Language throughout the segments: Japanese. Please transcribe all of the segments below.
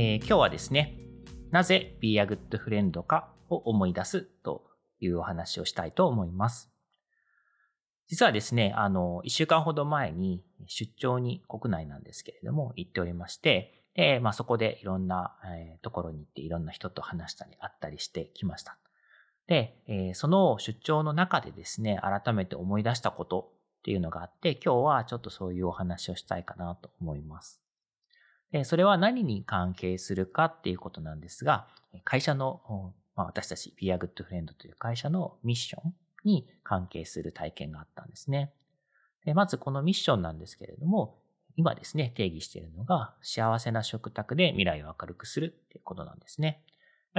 えー、今日はですね、なぜ Be a Good Friend かを思い出すというお話をしたいと思います。実はですね、あの、一週間ほど前に出張に国内なんですけれども行っておりまして、で、まあそこでいろんな、えー、ところに行っていろんな人と話したり会ったりしてきました。で、えー、その出張の中でですね、改めて思い出したことっていうのがあって、今日はちょっとそういうお話をしたいかなと思います。で、それは何に関係するかっていうことなんですが、会社の、まあ、私たち Be a Good Friend という会社のミッションに関係する体験があったんですね。でまずこのミッションなんですけれども、今ですね、定義しているのが、幸せな食卓で未来を明るくするっていうことなんですね。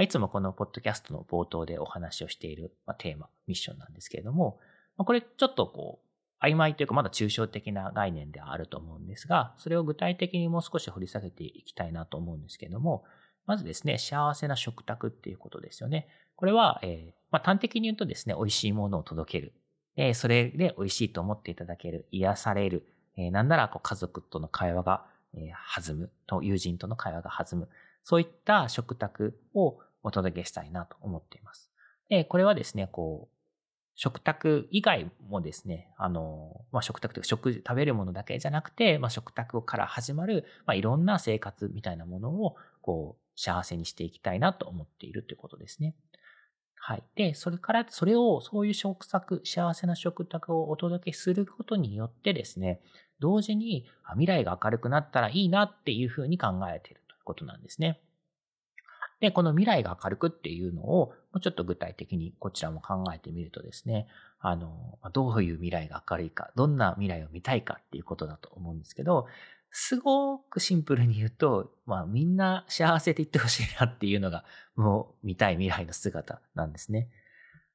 いつもこのポッドキャストの冒頭でお話をしているテーマ、ミッションなんですけれども、これちょっとこう、曖昧というかまだ抽象的な概念ではあると思うんですが、それを具体的にもう少し掘り下げていきたいなと思うんですけども、まずですね、幸せな食卓っていうことですよね。これは、えー、まあ、端的に言うとですね、美味しいものを届ける。えー、それで美味しいと思っていただける、癒される。えー、なんならこう家族との会話が、え、弾む。と友人との会話が弾む。そういった食卓をお届けしたいなと思っています。で、これはですね、こう、食卓以外もですね、あの、まあ、食卓というか食、食べるものだけじゃなくて、まあ、食卓から始まる、まあ、いろんな生活みたいなものを、こう、幸せにしていきたいなと思っているということですね。はい。で、それから、それを、そういう食卓、幸せな食卓をお届けすることによってですね、同時に未来が明るくなったらいいなっていうふうに考えているということなんですね。で、この未来が明るくっていうのを、もうちょっと具体的にこちらも考えてみるとですね、あの、どういう未来が明るいか、どんな未来を見たいかっていうことだと思うんですけど、すごくシンプルに言うと、まあみんな幸せで言ってほしいなっていうのが、もう見たい未来の姿なんですね。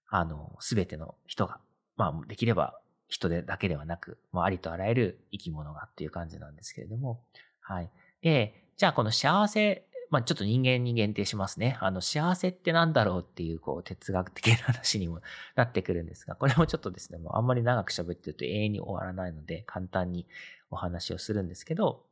あの、すべての人が、まあできれば人でだけではなく、もうありとあらゆる生き物がっていう感じなんですけれども、はい。で、じゃあこの幸せまあちょっと人間に限定しますね。あの、幸せってなんだろうっていう、こう、哲学的な話にもなってくるんですが、これもちょっとですね、もうあんまり長く喋ってると永遠に終わらないので、簡単にお話をするんですけど、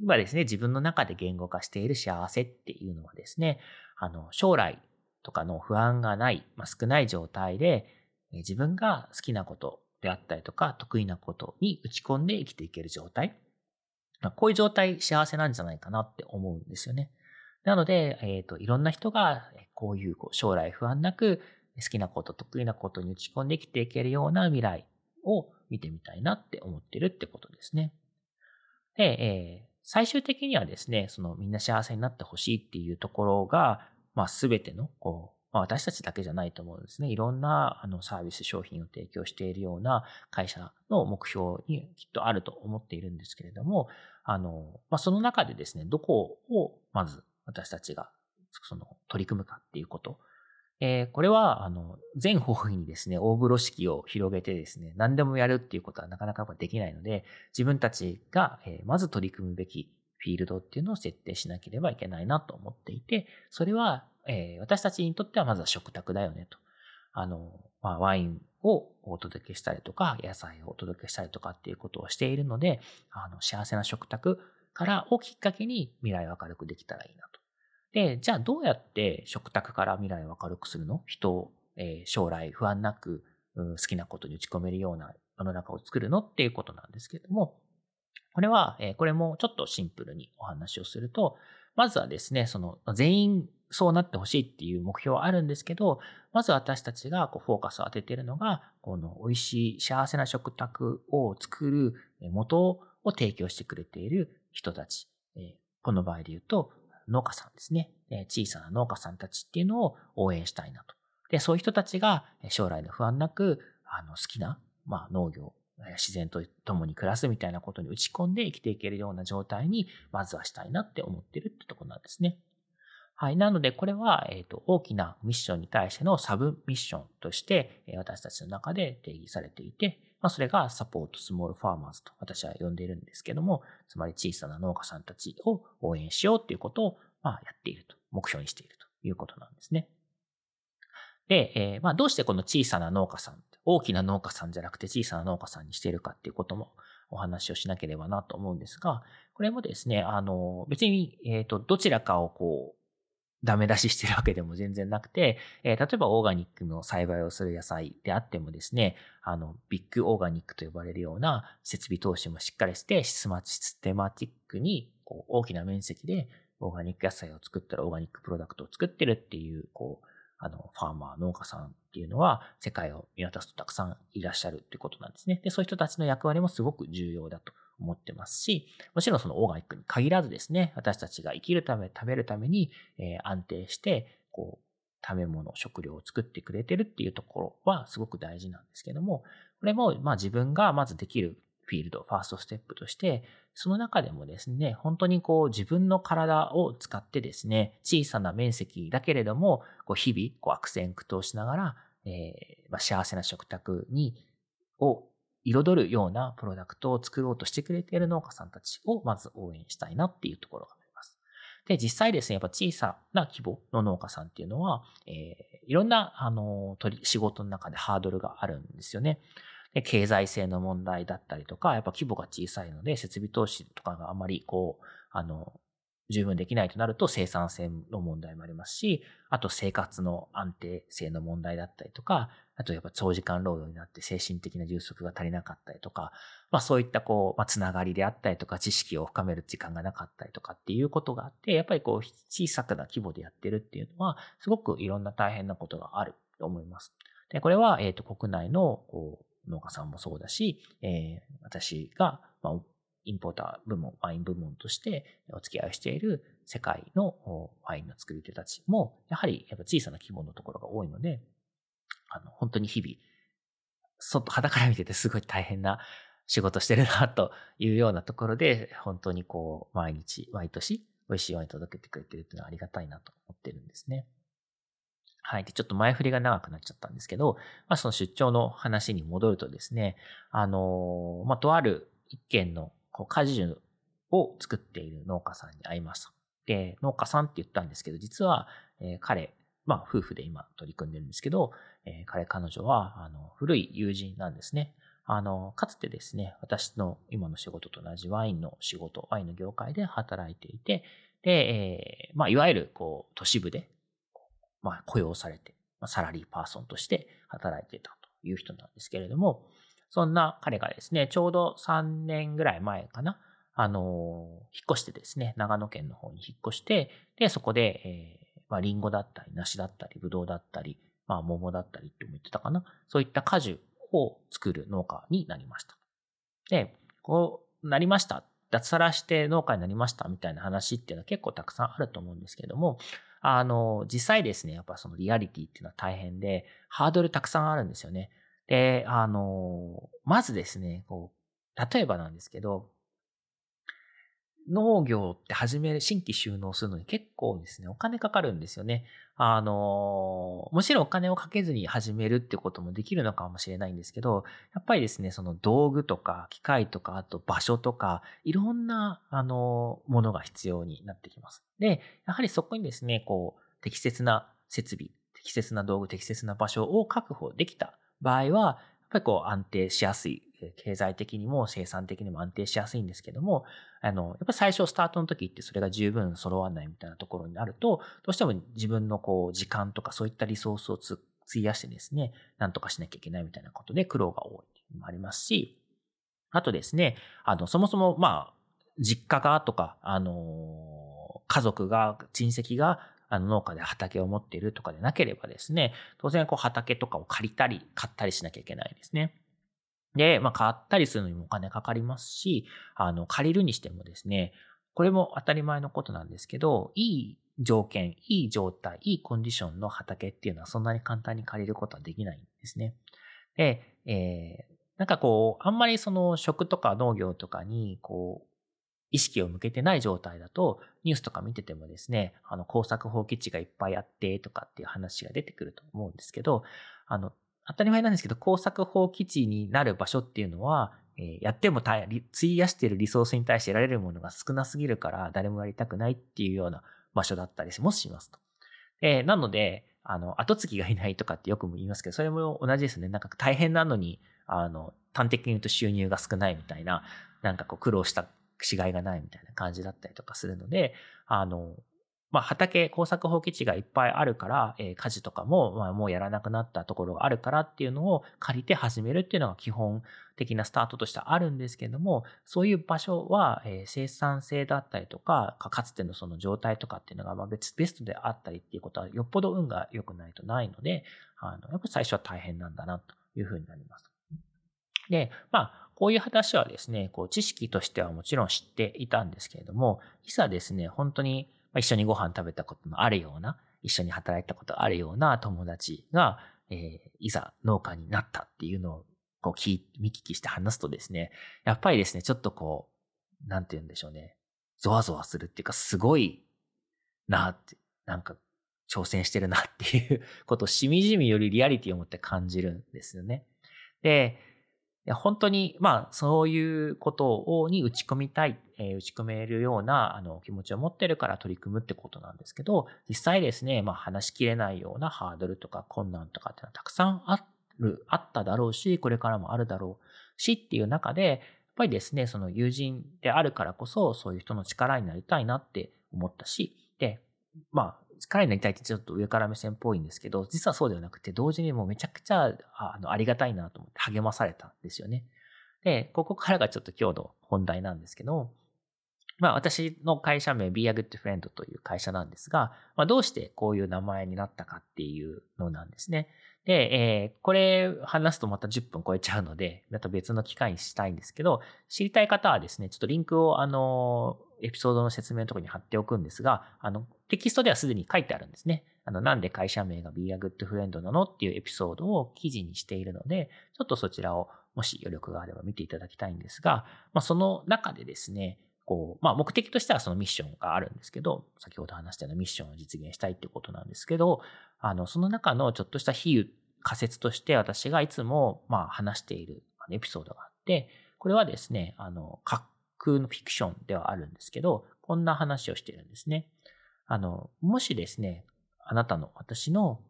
今ですね、自分の中で言語化している幸せっていうのはですね、あの、将来とかの不安がない、まあ、少ない状態で、自分が好きなことであったりとか、得意なことに打ち込んで生きていける状態。こういう状態幸せなんじゃないかなって思うんですよね。なので、えっ、と、いろんな人が、こういう将来不安なく、好きなこと、得意なことに打ち込んできていけるような未来を見てみたいなって思ってるってことですね。で、えー、最終的にはですね、そのみんな幸せになってほしいっていうところが、まあすべての、こう、まあ、私たちだけじゃないと思うんですね。いろんなあのサービス商品を提供しているような会社の目標にきっとあると思っているんですけれども、あの、まあ、その中でですね、どこをまず私たちが、その、取り組むかっていうこと。えー、これは、あの、全方位にですね、大風呂敷を広げてですね、何でもやるっていうことはなかなかできないので、自分たちが、えー、まず取り組むべきフィールドっていうのを設定しなければいけないなと思っていて、それは、えー、私たちにとってはまずは食卓だよねと。あの、まあ、ワインをお届けしたりとか、野菜をお届けしたりとかっていうことをしているので、あの、幸せな食卓からをきっかけに未来を明るくできたらいいなと。で、じゃあどうやって食卓から未来を明るくするの？人を、え、将来不安なく、好きなことに打ち込めるような世の中を作るの？っていうことなんですけども、これは、え、これもちょっとシンプルにお話をすると、まずはですね、その全員そうなってほしいっていう目標はあるんですけど、まず私たちがこうフォーカスを当てているのが、この美味しい幸せな食卓を作る元を提供してくれている人たち。この場合で言うと、農家さんですね。小さな農家さんたちっていうのを応援したいなと。で、そういう人たちが将来の不安なく、あの、好きな、まあ、農業、自然と共に暮らすみたいなことに打ち込んで生きていけるような状態に、まずはしたいなって思ってるってとこなんですね。はい。なので、これは、えっ、と、大きなミッションに対してのサブミッションとして、私たちの中で定義されていて、まあ、それがサポートスモールファーマーズと私は呼んでいるんですけども、つまり小さな農家さんたちを応援しようっていうことを、まあ、やっていると、目標にしているということなんですね。で、えー、まあ、どうしてこの小さな農家さん、大きな農家さんじゃなくて小さな農家さんにしているかっていうこともお話をしなければなと思うんですが、これもですね、あの、別に、えっ、ー、と、どちらかをこう、ダメ出ししてるわけでも全然なくて、えー、例えばオーガニックの栽培をする野菜であってもですね、あの、ビッグオーガニックと呼ばれるような設備投資もしっかりして、シスマシテマティックにこう大きな面積でオーガニック野菜を作ったらオーガニックプロダクトを作ってるっていう、こう、あの、ファーマー、農家さんっていうのは、世界を見渡すとたくさんいらっしゃるってことなんですね。で、そういう人たちの役割もすごく重要だと思ってますし、もちろんそのオーガニックに限らずですね、私たちが生きるため、食べるために、え、安定して、こう、食べ物、食料を作ってくれてるっていうところはすごく大事なんですけども、これも、まあ自分がまずできるフィールド、ファーストステップとして、その中でもですね、本当にこう自分の体を使ってですね、小さな面積だけれども、こう日々こう悪戦苦闘しながら、えーまあ、幸せな食卓に、を彩るようなプロダクトを作ろうとしてくれている農家さんたちをまず応援したいなっていうところがあります。で、実際ですね、やっぱ小さな規模の農家さんっていうのは、えー、いろんな、あの、仕事の中でハードルがあるんですよね。で、経済性の問題だったりとか、やっぱ規模が小さいので、設備投資とかがあまりこう、あの、十分できないとなると生産性の問題もありますし、あと生活の安定性の問題だったりとか、あとやっぱ長時間労働になって精神的な充足が足りなかったりとか、まあそういったこう、まあつながりであったりとか知識を深める時間がなかったりとかっていうことがあって、やっぱりこう小さくな規模でやってるっていうのは、すごくいろんな大変なことがあると思います。で、これは、えっ、と、国内のこう農家さんもそうだし、えー、私が、まあ、インポーター部門、ワイン部門としてお付き合いしている世界のワインの作り手たちも、やはりやっぱ小さな規模のところが多いので、あの、本当に日々、外、肌から見ててすごい大変な仕事してるなというようなところで、本当にこう、毎日、毎年、美味しいワイン届けてくれてるっていうのはありがたいなと思ってるんですね。はい。で、ちょっと前振りが長くなっちゃったんですけど、まあその出張の話に戻るとですね、あの、まあとある一軒のこう果樹を作っている農家さんに会いました。で、農家さんって言ったんですけど、実は、えー、彼、まあ夫婦で今取り組んでるんですけど、えー、彼、彼女は、あの、古い友人なんですね。あの、かつてですね、私の今の仕事と同じワインの仕事、ワインの業界で働いていて、で、えー、まあ、いわゆる、こう、都市部で、まあ、雇用されて、ま、サラリーパーソンとして働いていたという人なんですけれども、そんな彼がですね、ちょうど3年ぐらい前かな、あの、引っ越してですね、長野県の方に引っ越して、で、そこで、えー、まあ、リンゴだったり、梨だったり、ブドウだったり、まあ、桃だったりっても言ってたかな。そういった果樹を作る農家になりました。で、こうなりました。脱サラして農家になりましたみたいな話っていうのは結構たくさんあると思うんですけども、あの、実際ですね、やっぱそのリアリティっていうのは大変で、ハードルたくさんあるんですよね。で、あの、まずですね、こう、例えばなんですけど、農業って始める、新規収納するのに結構ですね、お金かかるんですよね。あの、もちろんお金をかけずに始めるってこともできるのかもしれないんですけど、やっぱりですね、その道具とか機械とか、あと場所とか、いろんな、あの、ものが必要になってきます。で、やはりそこにですね、こう、適切な設備、適切な道具、適切な場所を確保できた場合は、やっぱりこう安定しやすい。経済的にも生産的にも安定しやすいんですけども、あの、やっぱり最初スタートの時ってそれが十分揃わないみたいなところになると、どうしても自分のこう時間とかそういったリソースを費やしてですね、なんとかしなきゃいけないみたいなことで苦労が多いっていうのもありますし、あとですね、あの、そもそもまあ、実家がとか、あの、家族が、親戚があの農家で畑を持っているとかでなければですね、当然こう畑とかを借りたり買ったりしなきゃいけないですね。で、まあ買ったりするのにもお金かかりますし、あの借りるにしてもですね、これも当たり前のことなんですけど、いい条件、いい状態、いいコンディションの畑っていうのはそんなに簡単に借りることはできないんですね。で、えー、なんかこう、あんまりその食とか農業とかに、こう、意識を向けてない状態だと、ニュースとか見ててもですね、あの、工作放棄地がいっぱいあってとかっていう話が出てくると思うんですけど、あの、当たり前なんですけど、工作放棄地になる場所っていうのは、え、やっても費やしているリソースに対して得られるものが少なすぎるから誰もやりたくないっていうような場所だったりもしますと。え、なので、あの、後継ぎがいないとかってよくも言いますけど、それも同じですね。なんか大変なのに、あの、端的に言うと収入が少ないみたいな、なんかこう苦労したしがいがないみたいな感じだったりとかするので、あの、まあ、畑、工作放棄地がいっぱいあるから、えー、家事とかも、まあ、もうやらなくなったところがあるからっていうのを借りて始めるっていうのが基本的なスタートとしてあるんですけども、そういう場所は、えー、生産性だったりとか、かつてのその状態とかっていうのが、まあ、別、ベストであったりっていうことは、よっぽど運が良くないとないので、あの、やっぱり最初は大変なんだな、というふうになります。で、まあ、こういう話はですね、こう、知識としてはもちろん知っていたんですけれども、いざですね、本当に一緒にご飯食べたことのあるような、一緒に働いたことあるような友達が、えー、いざ農家になったっていうのを、こう聞い、見聞きして話すとですね、やっぱりですね、ちょっとこう、なんて言うんでしょうね、ゾワゾワするっていうか、すごいなって、なんか挑戦してるなっていうことをしみじみよりリアリティを持って感じるんですよね。で、本当に、まあ、そういうことをに打ち込みたい、えー、打ち込めるような、あの、気持ちを持ってるから取り組むってことなんですけど、実際ですね、まあ、話しきれないようなハードルとか困難とかっていうのはたくさんある、あっただろうし、これからもあるだろうしっていう中で、やっぱりですね、その友人であるからこそ、そういう人の力になりたいなって思ったし、で、まあ、力になりたいってちょっと上から目線っぽいんですけど、実はそうではなくて、同時にもうめちゃくちゃあのありがたいなと思って励まされたんですよね。で、ここからがちょっと今日の本題なんですけど、まあ私の会社名 Be a Good Friend という会社なんですが、まあどうしてこういう名前になったかっていうのなんですね。で、えー、これ話すとまた10分超えちゃうので、また別の機会にしたいんですけど、知りたい方はですね、ちょっとリンクをあの、エピソードの説明のところに貼っておくんですが、あの、テキストではすでに書いてあるんですね。あの、なんで会社名が Be a Good Friend なの？っていうエピソードを記事にしているので、ちょっとそちらをもし余力があれば見ていただきたいんですが、まあ、その中でですね、こう、まあ、目的としてはそのミッションがあるんですけど、先ほど話したようなミッションを実現したいってことなんですけど、あの、その中のちょっとした比喩、仮説として私がいつも、まあ、話しているエピソードがあって、これはですね、あの、架空のフィクションではあるんですけど、こんな話をしているんですね。あの、もしですね、あなたの、私の、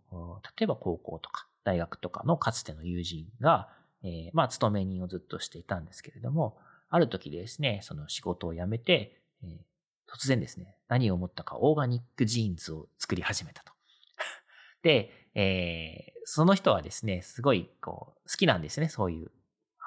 例えば高校とか大学とかのかつての友人が、えー、まあ、勤め人をずっとしていたんですけれども、ある時ですね、その仕事を辞めて、えー、突然ですね、何を思ったかオーガニックジーンズを作り始めたと。で、えー、その人はですね、すごい、こう、好きなんですね、そういう、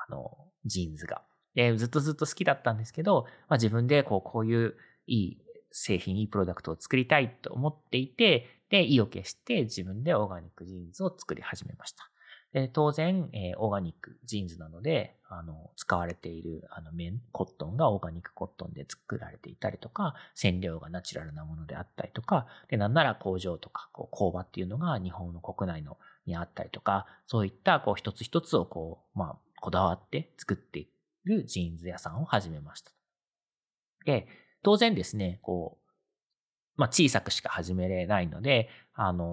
あの、ジーンズが。で、ずっとずっと好きだったんですけど、まあ、自分でこう、こういういい製品、いいプロダクトを作りたいと思っていて、で、意を決して自分でオーガニックジーンズを作り始めました。で当然、えー、オーガニックジーンズなので、あの、使われているあの綿、コットンがオーガニックコットンで作られていたりとか、染料がナチュラルなものであったりとか、で、なんなら工場とか、こう、工場っていうのが日本の国内のにあったりとか、そういった、こう、一つ一つをこう、まあ、こだわって作っているジーンズ屋さんを始めました。で、当然ですね、こう、まあ、小さくしか始めれないので、あの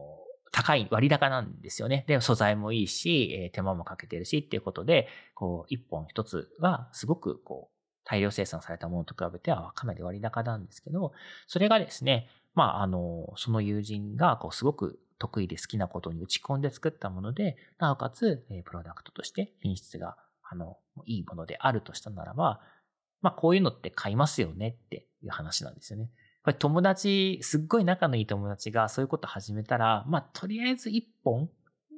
ー、高い割高なんですよね。で、素材もいいし、えー、手間もかけてるしっていうことで、こう、一本一つはすごくこう、大量生産されたものと比べてはかなり割高なんですけど、それがですね、まあ、あの、その友人が、こう、すごく得意で好きなことに打ち込んで作ったもので、なおかつ、えプロダクトとして品質が、あの、いいものであるとしたならば、まあこういうのって買いますよねっていう話なんですよね。ぱり友達、すっごい仲のいい友達がそういうこと始めたら、まあとりあえず一本、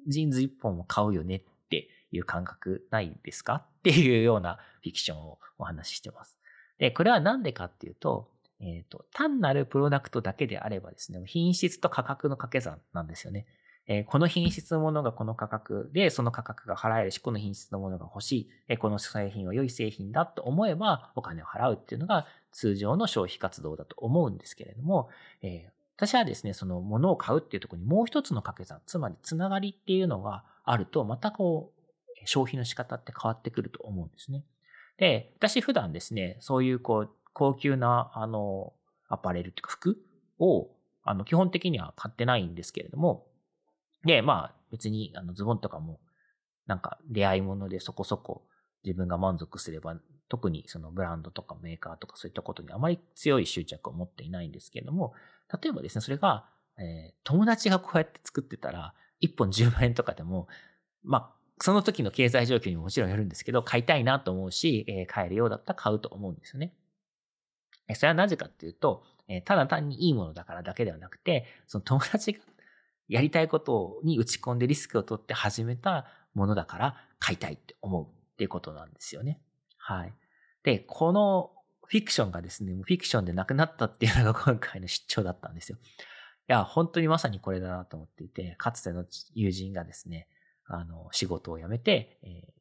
ジーンズ一本を買うよねっていう感覚ないですか？っていうようなフィクションをお話ししてます。で、これはなんでかっていうと、えっ、ー、と、単なるプロダクトだけであればですね、品質と価格の掛け算なんですよね。えー、この品質のものがこの価格で、その価格が払えるし、この品質のものが欲しい、えー、この製品は良い製品だと思えばお金を払うっていうのが通常の消費活動だと思うんですけれども、えー、私はですね、その物を買うっていうところにもう一つの掛け算、つまりつながりっていうのがあると、またこう、消費の仕方って変わってくると思うんですね。で、私普段ですね、そういうこう、高級な、あの、アパレルっていうか服を、あの、基本的には買ってないんですけれども、で、まあ、別に、あの、ズボンとかも、なんか、出会い物でそこそこ自分が満足すれば、特にそのブランドとかメーカーとかそういったことにあまり強い執着を持っていないんですけれども、例えばですね、それが、えー、友達がこうやって作ってたら、1本10万円とかでも、まあ、その時の経済状況にももちろんよるんですけど、買いたいなと思うし、えー、買えるようだったら買うと思うんですよね。それはなぜかっていうと、えー、ただ単にいいものだからだけではなくて、その友達がやりたいことに打ち込んでリスクを取って始めたものだから買いたいって思うっていうことなんですよね。はい。で、このフィクションがですね、フィクションでなくなったっていうのが今回の出張だったんですよ。いや、本当にまさにこれだなと思っていて、かつての友人がですね、あの、仕事を辞めて、えー、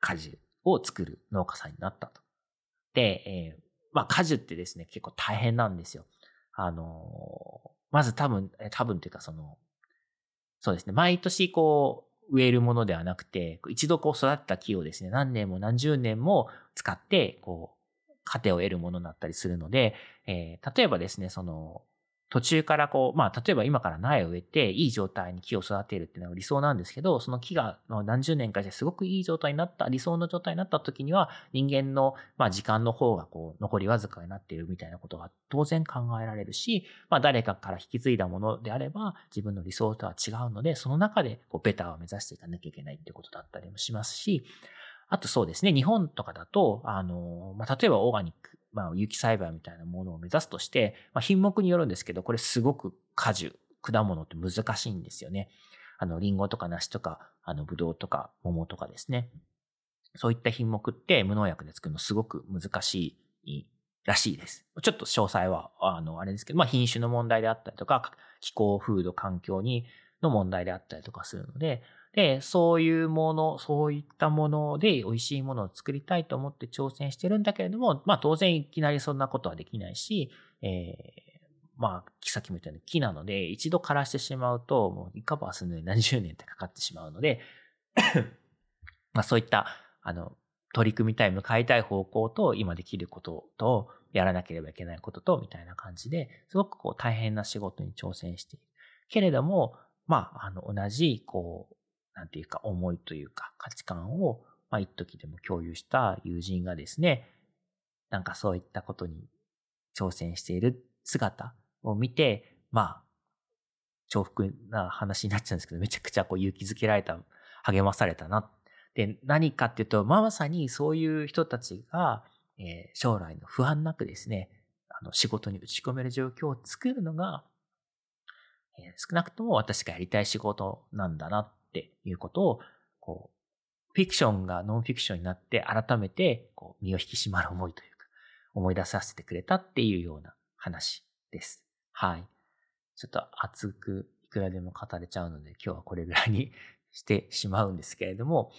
果樹を作る農家さんになったと。で、えー、まあ果樹ってですね、結構大変なんですよ。あの、まず多分、多分というかその、そうですね、毎年こう、植えるものではなくて、一度こう育った木をですね、何年も何十年も使って、こう、糧を得るものになったりするので、えー、例えばですね、その、途中からこう、まあ、例えば今から苗を植えて、いい状態に木を育てるっていうのが理想なんですけど、その木が何十年かしてすごくいい状態になった、理想の状態になった時には、人間の、まあ、時間の方がこう、残りわずかになっているみたいなことが当然考えられるし、まあ、誰かから引き継いだものであれば、自分の理想とは違うので、その中でこう、ベターを目指していかなきゃいけないってことだったりもしますし、あとそうですね、日本とかだと、あの、まあ、例えばオーガニック、まあ、有機栽培みたいなものを目指すとして、まあ、品目によるんですけど、これすごく果樹、果物って難しいんですよね。あの、リンゴとか梨とか、あの、ブドウとか桃とかですね。そういった品目って無農薬で作るのすごく難しいらしいです。ちょっと詳細は、あの、あれですけど、まあ、品種の問題であったりとか、気候、風土、環境に、の問題であったりとかするので、で、そういうもの、そういったもので美味しいものを作りたいと思って挑戦してるんだけれども、まあ当然いきなりそんなことはできないし、えー、まあ、さっきも言ったように木なので、一度枯らしてしまうと、もうリカバーするのに何十年ってかかってしまうので まあそういった、あの、取り組みたい、向かいたい方向と、今できることと、やらなければいけないことと、みたいな感じで、すごくこう大変な仕事に挑戦している。けれども、まあ、あの、同じ、こう、なんていうか、思いというか、価値観を、まあ、一時でも共有した友人がですね、なんかそういったことに挑戦している姿を見て、まあ、重複な話になっちゃうんですけど、めちゃくちゃこう勇気づけられた、励まされたな。で、何かっていうと、まあ、まさにそういう人たちが、えー、将来の不安なくですね、あの、仕事に打ち込める状況を作るのが、えー、少なくとも私がやりたい仕事なんだなっていうことを、こう、フィクションがノンフィクションになって改めて、こう、身を引き締まる思いというか、思い出させてくれたっていうような話です。はい。ちょっと熱くいくらでも語れちゃうので、今日はこれぐらいにしてしまうんですけれども、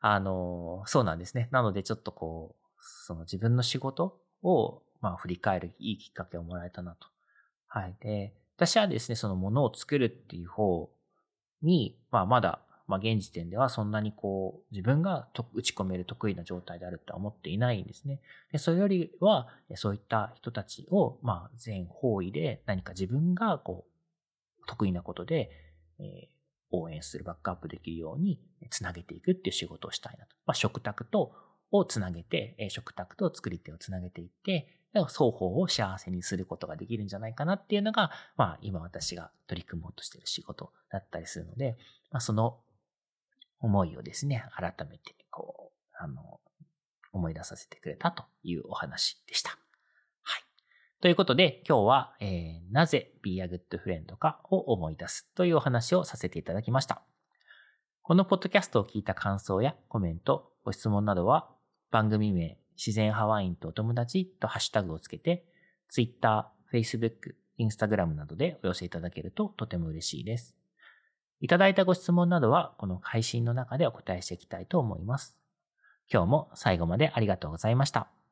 あの、そうなんですね。なのでちょっとこう、その自分の仕事を、まあ振り返るいいきっかけをもらえたなと。はい。で、私はですね、そのものを作るっていう方に、まあまだ、まあ現時点ではそんなにこう、自分が打ち込める得意な状態であるとは思っていないんですね。でそれよりは、そういった人たちを、まあ全方位で何か自分がこう、得意なことで、えー、応援する、バックアップできるようにつなげていくっていう仕事をしたいなと。まあ食卓と、をつなげて、食卓と作り手をつなげていって、双方を幸せにすることができるんじゃないかなっていうのが、まあ今私が取り組もうとしている仕事だったりするので、まあその思いをですね、改めてこう、あの、思い出させてくれたというお話でした。はい。ということで今日は、えー、なぜ Be a Good Friend かを思い出すというお話をさせていただきました。このポッドキャストを聞いた感想やコメント、ご質問などは番組名自然ハワインとお友達とハッシュタグをつけて、Twitter、Facebook、Instagram などでお寄せいただけるととても嬉しいです。いただいたご質問などはこの配信の中でお答えしていきたいと思います。今日も最後までありがとうございました。